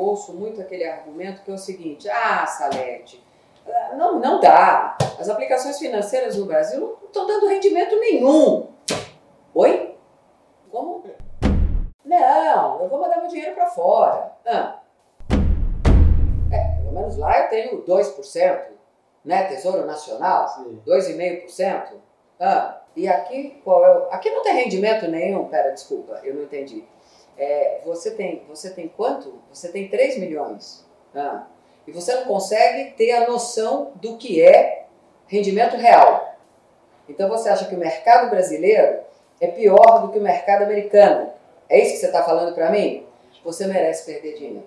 ouço muito aquele argumento que é o seguinte: ah, Salete, não, não dá. As aplicações financeiras no Brasil não estão dando rendimento nenhum. Oi? Como? Não, eu vou mandar meu dinheiro para fora. Ah. É, pelo menos lá eu tenho 2%, né? Tesouro Nacional, Sim. 2,5%. Ah, e aqui, qual é o... Aqui não tem rendimento nenhum. Pera, desculpa, eu não entendi. É, você, tem, você tem quanto? Você tem 3 milhões. Ah, e você não consegue ter a noção do que é rendimento real. Então você acha que o mercado brasileiro é pior do que o mercado americano. É isso que você está falando para mim? Você merece perder dinheiro.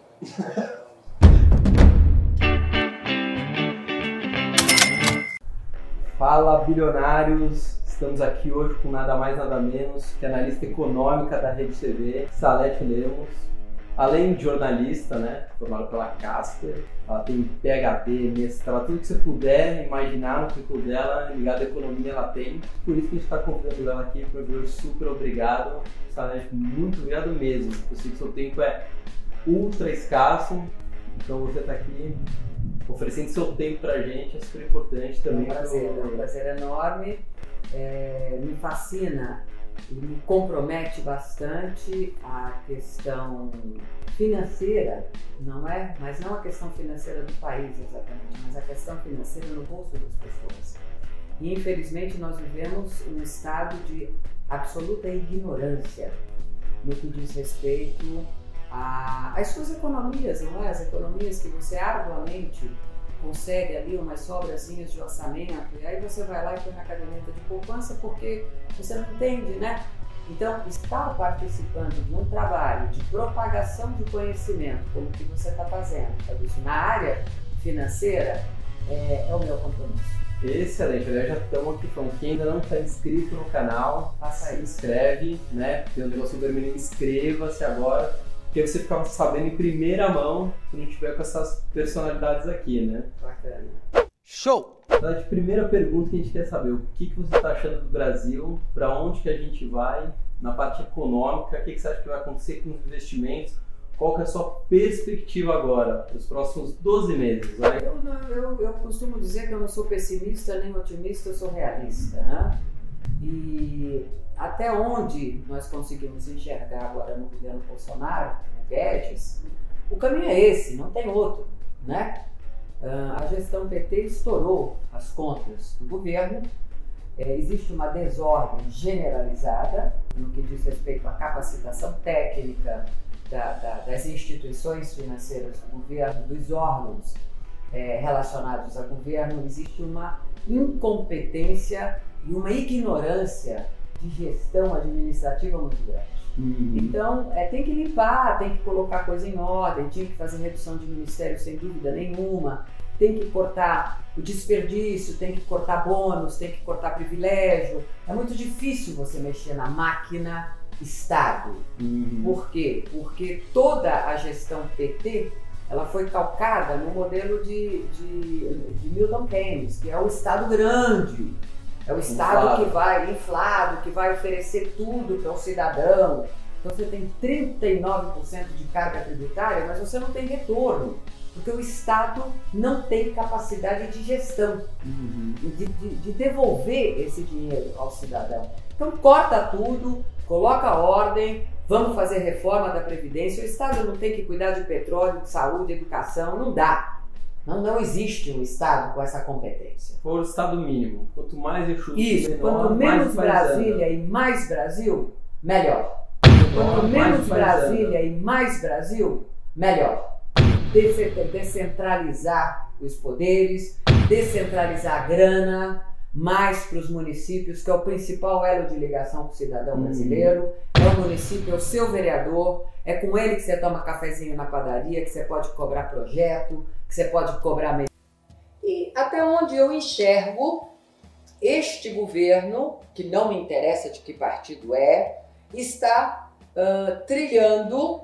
Fala bilionários, estamos aqui hoje com nada mais nada menos que a analista econômica da Rede TV, Salete Lemos. Além de jornalista, né, formada pela Casper, ela tem PhD, mestrado, tudo que você puder imaginar no currículo dela, ligado à economia, ela tem. Por isso que a gente está convidando ela aqui para ver super obrigado. Salete, muito obrigado mesmo. Eu sei que seu tempo é ultra escasso, então você está aqui oferecendo seu tempo pra gente, é super importante É um também. prazer, é um prazer enorme. É, me fascina e me compromete bastante a questão financeira, não é? Mas não a questão financeira do país exatamente, mas a questão financeira no bolso das pessoas. E infelizmente nós vivemos um estado de absoluta ignorância no que diz respeito às suas economias, não é? As economias que você arduamente consegue ali umas sobrazinhas de orçamento, e aí você vai lá e põe na caderneta de poupança porque você não entende, né? Então, estar participando de um trabalho de propagação de conhecimento, como que você está fazendo, Fabrício, na área financeira, é, é o meu compromisso. Excelente, aliás, já estamos aqui falando. Quem ainda não está inscrito no canal, Faça se inscreve, né? Tem um negócio vermelho, inscreva-se agora, porque você fica sabendo em primeira mão a gente tiver com essas personalidades aqui, né? Bacana. Show! Então, de primeira pergunta que a gente quer saber, o que, que você está achando do Brasil, para onde que a gente vai na parte econômica, o que, que você acha que vai acontecer com os investimentos, qual que é a sua perspectiva agora, para os próximos 12 meses? Vai? Eu, não- eu, eu costumo dizer que eu não sou pessimista nem otimista, eu sou realista. Né? E até onde nós conseguimos enxergar agora no governo Bolsonaro, no Guedes, o caminho é esse, não tem outro. Né? Ah, a gestão PT estourou as contas do governo, É, existe uma desordem generalizada no que diz respeito à capacitação técnica da- da- das instituições financeiras do governo, dos órgãos é, relacionados ao governo, existe uma incompetência e uma ignorância de gestão administrativa muito grande. Uhum. Então, é, tem que limpar, tem que colocar coisa em ordem, tinha que fazer redução de ministério sem dúvida nenhuma, tem que cortar o desperdício, tem que cortar bônus, tem que cortar privilégio. É muito difícil você mexer na máquina Estado. Uhum. Por quê? Porque toda a gestão PT ela foi calcada no modelo de, de, de Milton Keynes, que é o Estado grande. É o Estado Inflado. que vai inflado, que vai oferecer tudo para o cidadão. Então você tem 39% de carga tributária, mas você não tem retorno. Porque o Estado não tem capacidade de gestão Uhum. de, de- de devolver esse dinheiro ao cidadão. Então corta tudo, coloca ordem, vamos fazer reforma da Previdência. O Estado não tem que cuidar de petróleo, de saúde, educação, não dá. Não, não existe um Estado com essa competência. For o estado mínimo. Quanto mais eu chuto Isso, menor, quanto menos Brasília e mais Brasil, melhor. Quanto menos Brasília e mais Brasil, melhor. Descentralizar os poderes, descentralizar a grana, mais para os municípios, que é o principal elo de ligação com o cidadão Uhum. brasileiro. É o município, é o seu vereador, é com ele que você toma cafezinho na padaria, que você pode cobrar projeto, que você pode cobrar. E até onde eu enxergo este governo, que não me interessa de que partido é, está ah, trilhando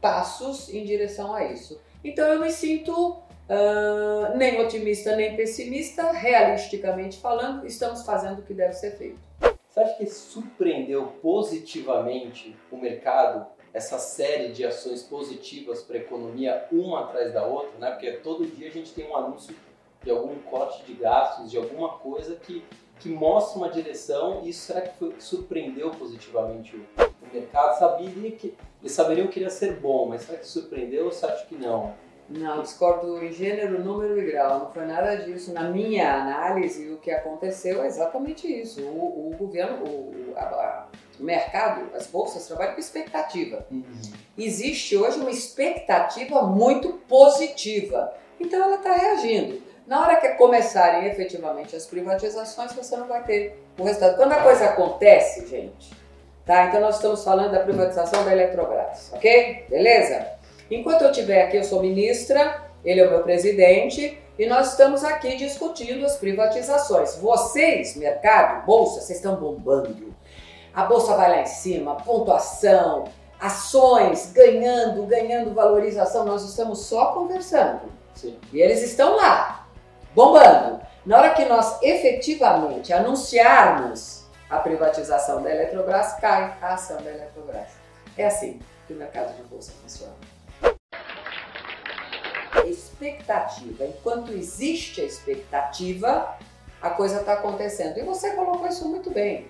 passos em direção a isso. Então eu me sinto ah, nem otimista nem pessimista, realisticamente falando, estamos fazendo o que deve ser feito. Você acha que surpreendeu positivamente o mercado essa série de ações positivas para a economia, uma atrás da outra, né? Porque todo dia a gente tem um anúncio de algum corte de gastos, de alguma coisa que, que mostra uma direção e isso será que foi, surpreendeu positivamente o, o mercado? Sabia que, eles saberiam que iria ser bom, mas será que surpreendeu ou você acha que não? Não, discordo em gênero, número e grau. Não foi nada disso. Na minha análise, o que aconteceu é exatamente isso. O, o governo, o, a, o mercado, as bolsas trabalham com expectativa. Uhum. Existe hoje uma expectativa muito positiva. Então ela está reagindo. Na hora que começarem efetivamente as privatizações, você não vai ter o resultado. Quando a coisa acontece, gente, tá? Então nós estamos falando da privatização da Eletrobras, ok? Beleza? Enquanto eu estiver aqui, eu sou ministra, ele é o meu presidente e nós estamos aqui discutindo as privatizações. Vocês, mercado, bolsa, vocês estão bombando. A bolsa vai lá em cima, pontuação, ações ganhando, ganhando valorização. Nós estamos só conversando. Sim. E eles estão lá, bombando. Na hora que nós efetivamente anunciarmos a privatização da Eletrobras, cai a ação da Eletrobras. É assim que o mercado de bolsa funciona expectativa. Enquanto existe a expectativa, a coisa está acontecendo. E você colocou isso muito bem.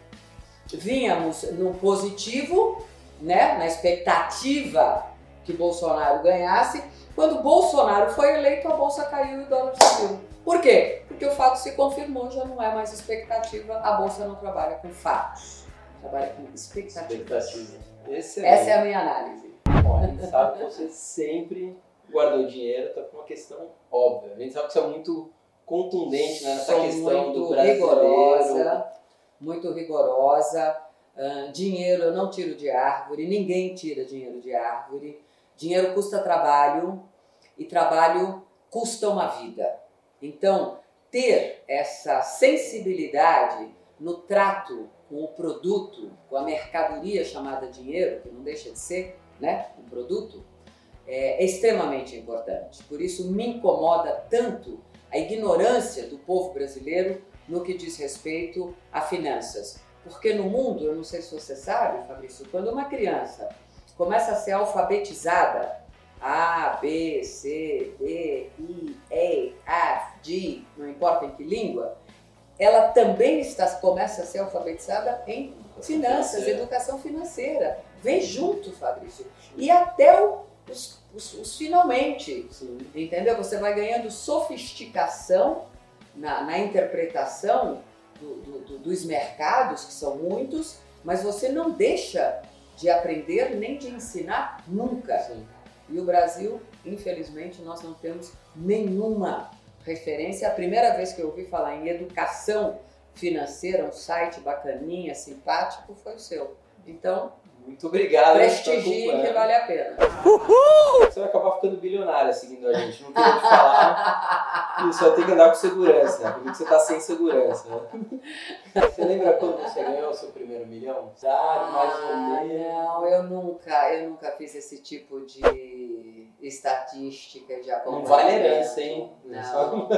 Vínhamos no positivo, né, na expectativa que Bolsonaro ganhasse. Quando Bolsonaro foi eleito, a bolsa caiu e o dólar subiu. Por quê? Porque o fato se confirmou, já não é mais expectativa, a bolsa não trabalha com fatos, trabalha com expectativa. expectativa. Essa é a minha análise. Bom, a gente sabe que você sempre guardou dinheiro, tá com uma questão óbvia. A gente sabe que você é muito contundente né, nessa questão do brasileiro. Rigorosa, muito rigorosa. Uh, dinheiro eu não tiro de árvore, ninguém tira dinheiro de árvore. Dinheiro custa trabalho e trabalho custa uma vida. Então, ter essa sensibilidade no trato com o produto, com a mercadoria chamada dinheiro, que não deixa de ser né, um produto, é, é extremamente importante. Por isso me incomoda tanto a ignorância do povo brasileiro no que diz respeito a finanças. Porque no mundo, eu não sei se você sabe, Fabrício, quando uma criança começa a ser alfabetizada, A, B, C, D, I, E, F, G, não importa em que língua, ela também está, começa a ser alfabetizada em finanças, educação financeira. Vem junto, Fabrício. E até o os, os, os finalmente, Sim. entendeu? Você vai ganhando sofisticação na, na interpretação do, do, dos mercados, que são muitos, mas você não deixa de aprender nem de ensinar nunca. Sim. E o Brasil, infelizmente, nós não temos nenhuma referência. A primeira vez que eu ouvi falar em educação financeira, um site bacaninha, simpático, foi o seu. Então, muito obrigado. Prestigiem que vale a pena. Uhul! Você vai acabar ficando bilionária seguindo a gente. Não queria te falar. Isso vai ter que andar com segurança, né? Porque você tá sem segurança. Você lembra quando você ganhou o seu primeiro milhão? Sabe, mais ou ah, menos. Não, eu nunca, eu nunca fiz esse tipo de estatística de acompanhamento. Não vale herança, hein? Não, não.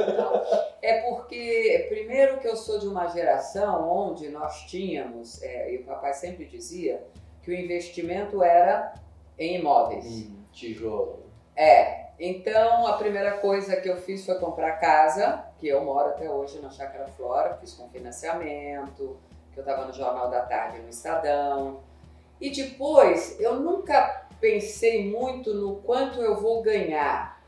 É porque, primeiro que eu sou de uma geração onde nós tínhamos, é, e o papai sempre dizia, que o investimento era em imóveis. Hum, tijolo. É. Então a primeira coisa que eu fiz foi comprar casa, que eu moro até hoje na Chácara Flora, fiz com financiamento, que eu estava no Jornal da Tarde no Estadão. E depois eu nunca pensei muito no quanto eu vou ganhar.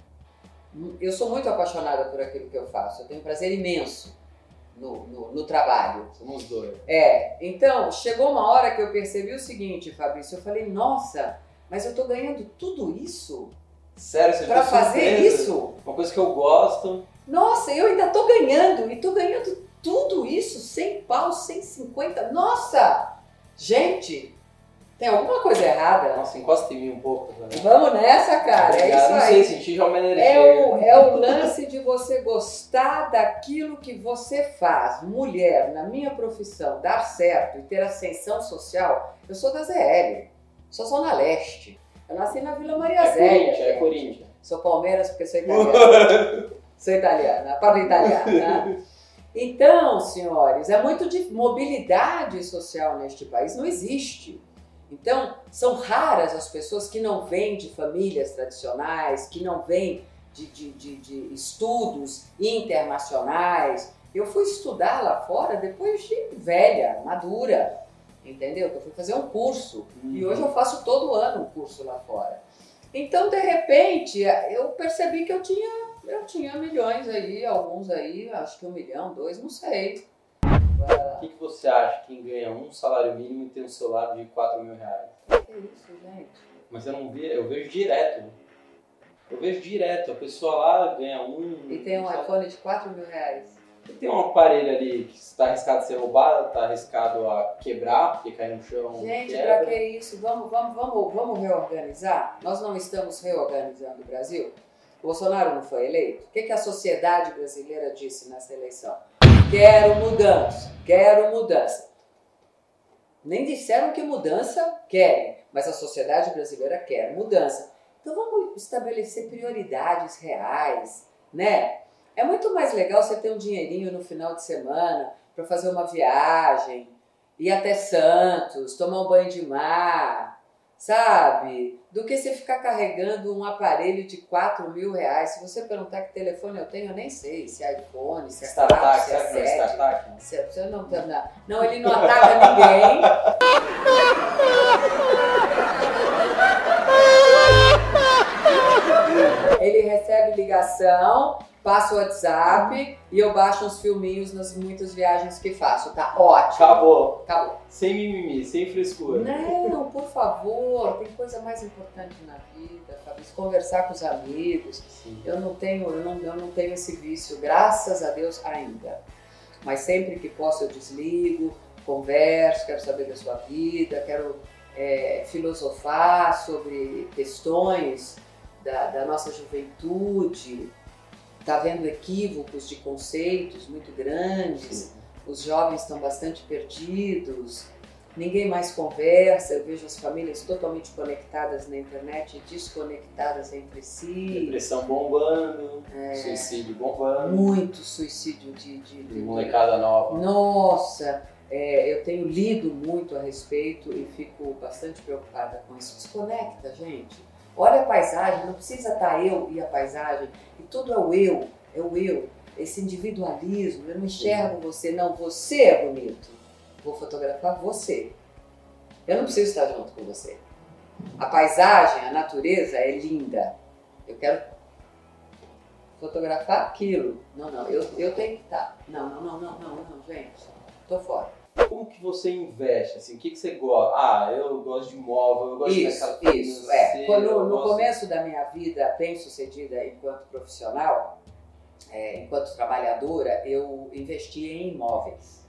Eu sou muito apaixonada por aquilo que eu faço, eu tenho um prazer imenso no, no, no, trabalho. Somos dois. É. Então, chegou uma hora que eu percebi o seguinte, Fabrício, eu falei, nossa, mas eu estou ganhando tudo isso? Sério, você Para fazer isso? Uma coisa que eu gosto. Nossa, eu ainda estou ganhando, e estou ganhando tudo isso, 100 pau, 150, nossa! Gente, tem alguma coisa errada? Nossa, encosta em mim um pouco. Né? Vamos nessa, cara. É isso não aí. sei, senti já uma energia. É o, é o lance de você gostar daquilo que você faz. Mulher, na minha profissão, dar certo e ter ascensão social. Eu sou da ZL, sou Zona Leste. Eu nasci na Vila Maria é Zélia. Corinthians, é Corinthians. Sou Palmeiras porque sou italiana. sou italiana, para italiana. Né? Então, senhores, é muito de mobilidade social neste país. Não existe. Então, são raras as pessoas que não vêm de famílias tradicionais, que não vêm de, de, de, de estudos internacionais. Eu fui estudar lá fora depois de velha, madura, entendeu? Eu fui fazer um curso uhum. e hoje eu faço todo ano um curso lá fora. Então, de repente, eu percebi que eu tinha, eu tinha milhões aí, alguns aí, acho que um milhão, dois, não sei. O que, que você acha quem ganha um salário mínimo e tem um celular de 4 mil reais? Que isso, gente? Mas eu não vi, eu vejo direto. Eu vejo direto, a pessoa lá ganha um. E tem um iPhone de 4 mil reais. E tem um aparelho ali que está arriscado a ser roubado, está arriscado a quebrar, porque cai no chão. Gente, para que isso? Vamos, vamos, vamos, vamos reorganizar? Nós não estamos reorganizando o Brasil? Bolsonaro não foi eleito? O que, que a sociedade brasileira disse nessa eleição? Quero mudança, quero mudança. Nem disseram que mudança querem, mas a sociedade brasileira quer mudança. Então vamos estabelecer prioridades reais, né? É muito mais legal você ter um dinheirinho no final de semana para fazer uma viagem, ir até Santos, tomar um banho de mar, sabe? Do que você ficar carregando um aparelho de 4 mil reais. Se você perguntar que telefone eu tenho, eu nem sei. Se é iPhone, se é startup, se é, é startup. Se é, não, não, não, ele não ataca ninguém. ele recebe ligação, passa o WhatsApp e eu baixo uns filminhos nas muitas viagens que faço. Tá ótimo. Acabou. Acabou. Sem mimimi, sem frescura. Não, por favor, tem coisa mais importante na vida, Fabrício. Conversar com os amigos. Sim. Eu não tenho, eu não, eu não tenho esse vício, graças a Deus, ainda. Mas sempre que posso eu desligo, converso, quero saber da sua vida, quero é, filosofar sobre questões da, da nossa juventude, está vendo equívocos de conceitos muito grandes, os jovens estão bastante perdidos, ninguém mais conversa, eu vejo as famílias totalmente conectadas na internet e desconectadas entre si. Depressão bombando, é, suicídio bombando. Muito suicídio de, de, de, de molecada nova. Nossa, é, eu tenho lido muito a respeito e fico bastante preocupada com isso. Desconecta, gente. Olha a paisagem, não precisa estar eu e a paisagem, e tudo é o eu, é o eu, esse individualismo, eu não enxergo você, não, você é bonito. Vou fotografar você. Eu não preciso estar junto com você. A paisagem, a natureza é linda. Eu quero fotografar aquilo. Não, não, eu, eu tenho que estar. Não, não, não, não, não, não, gente. Tô fora. Como que você investe? Assim, o que, que você gosta? Ah, eu gosto de imóvel, eu gosto isso, de mercado Isso, é. Quando, no gosto... começo da minha vida bem sucedida enquanto profissional, é, enquanto trabalhadora, eu investia em imóveis.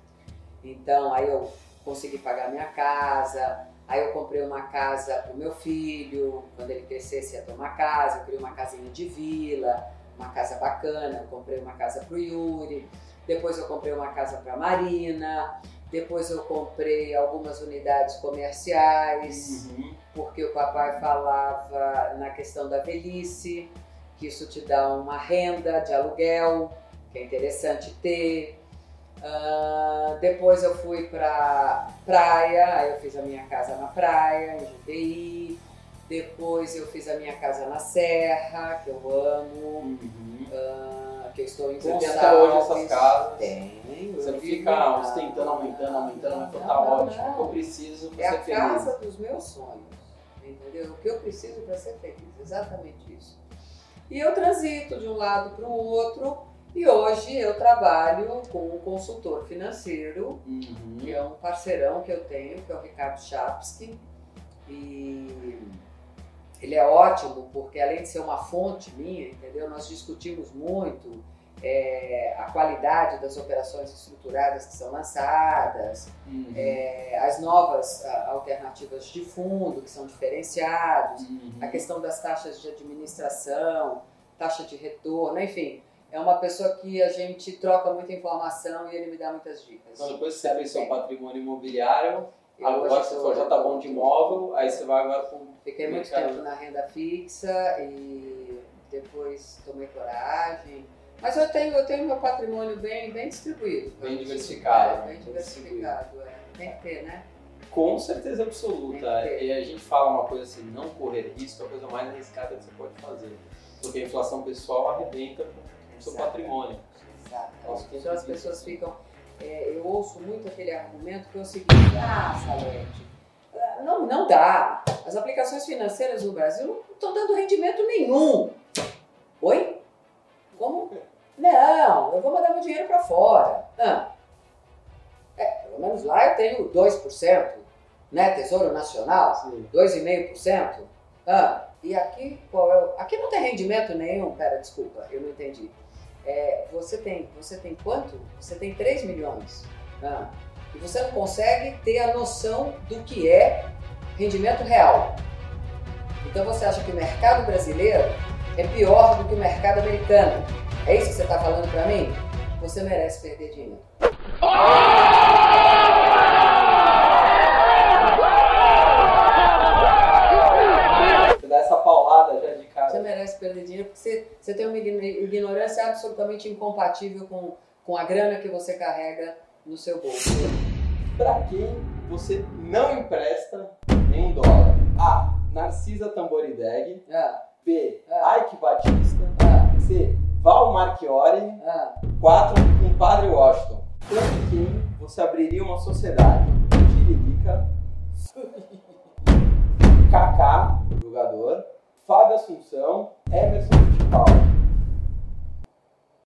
Então, aí eu consegui pagar minha casa, aí eu comprei uma casa para o meu filho, quando ele crescesse ia ter uma casa, eu criei uma casinha de vila, uma casa bacana, eu comprei uma casa para o Yuri, depois eu comprei uma casa para a Marina, depois eu comprei algumas unidades comerciais, uhum. porque o papai falava na questão da velhice, que isso te dá uma renda de aluguel, que é interessante ter. Uh, depois eu fui para praia, aí eu fiz a minha casa na praia, em Judeí. Depois eu fiz a minha casa na Serra, que eu amo. Uhum. Uh, que eu estou em Você tem até hoje essas casas. Tenho. Você não fica ostentando, aumentando, aumentando, mas tá ótimo. O que eu preciso para é ser feliz. É a casa dos meus sonhos, entendeu? O que eu preciso para ser feliz, exatamente isso. E eu transito de um lado para o outro e hoje eu trabalho com um consultor financeiro, uhum. que é um parceirão que eu tenho, que é o Ricardo Chapsky. E ele é ótimo porque além de ser uma fonte minha, entendeu? Nós discutimos muito é, a qualidade das operações estruturadas que são lançadas, uhum. é, as novas a, alternativas de fundo que são diferenciados, uhum. a questão das taxas de administração, taxa de retorno, enfim. É uma pessoa que a gente troca muita informação e ele me dá muitas dicas. Então, depois que você fez seu patrimônio imobiliário, eu agora você já tá bom de imóvel, aí você vai agora com Fiquei muito tempo na renda fixa e depois tomei coragem. Mas eu tenho, eu tenho meu patrimônio bem, bem distribuído. Bem diversificado. É, bem diversificado, é. Tem que ter, né? Com certeza absoluta. E a gente fala uma coisa assim, não correr risco é a coisa mais arriscada que você pode fazer. Porque a inflação pessoal arrebenta com o seu patrimônio. Exato. Então, as pessoas ficam. É, eu ouço muito aquele argumento que é o seguinte: ah, Salete, não, não dá. As aplicações financeiras no Brasil não estão dando rendimento nenhum. Oi? Como? Não, eu vou mandar meu dinheiro para fora. Não. É, pelo menos lá eu tenho 2%, né? Tesouro Nacional, 2,5%. Ah, e aqui, qual é o... Aqui não tem rendimento nenhum. Pera, desculpa, eu não entendi. É, você, tem, você tem quanto? Você tem 3 milhões. Ah, e você não consegue ter a noção do que é rendimento real. Então você acha que o mercado brasileiro é pior do que o mercado americano. É isso que você está falando para mim? Você merece perder dinheiro. Você dá essa paulada já de merece perder dinheiro porque você, você tem uma ignorância absolutamente incompatível com, com a grana que você carrega no seu bolso. Para quem você não empresta nenhum dólar? A. Narcisa Tamborideg. Ah, B. Ah. Ike Batista. ah, C. Val Marchiori. ah. 4. Compadre Washington. Com quem você abriria uma sociedade? Tiririca. Kaká, jogador. Fábio Assunção. Emerson Fittipaldi.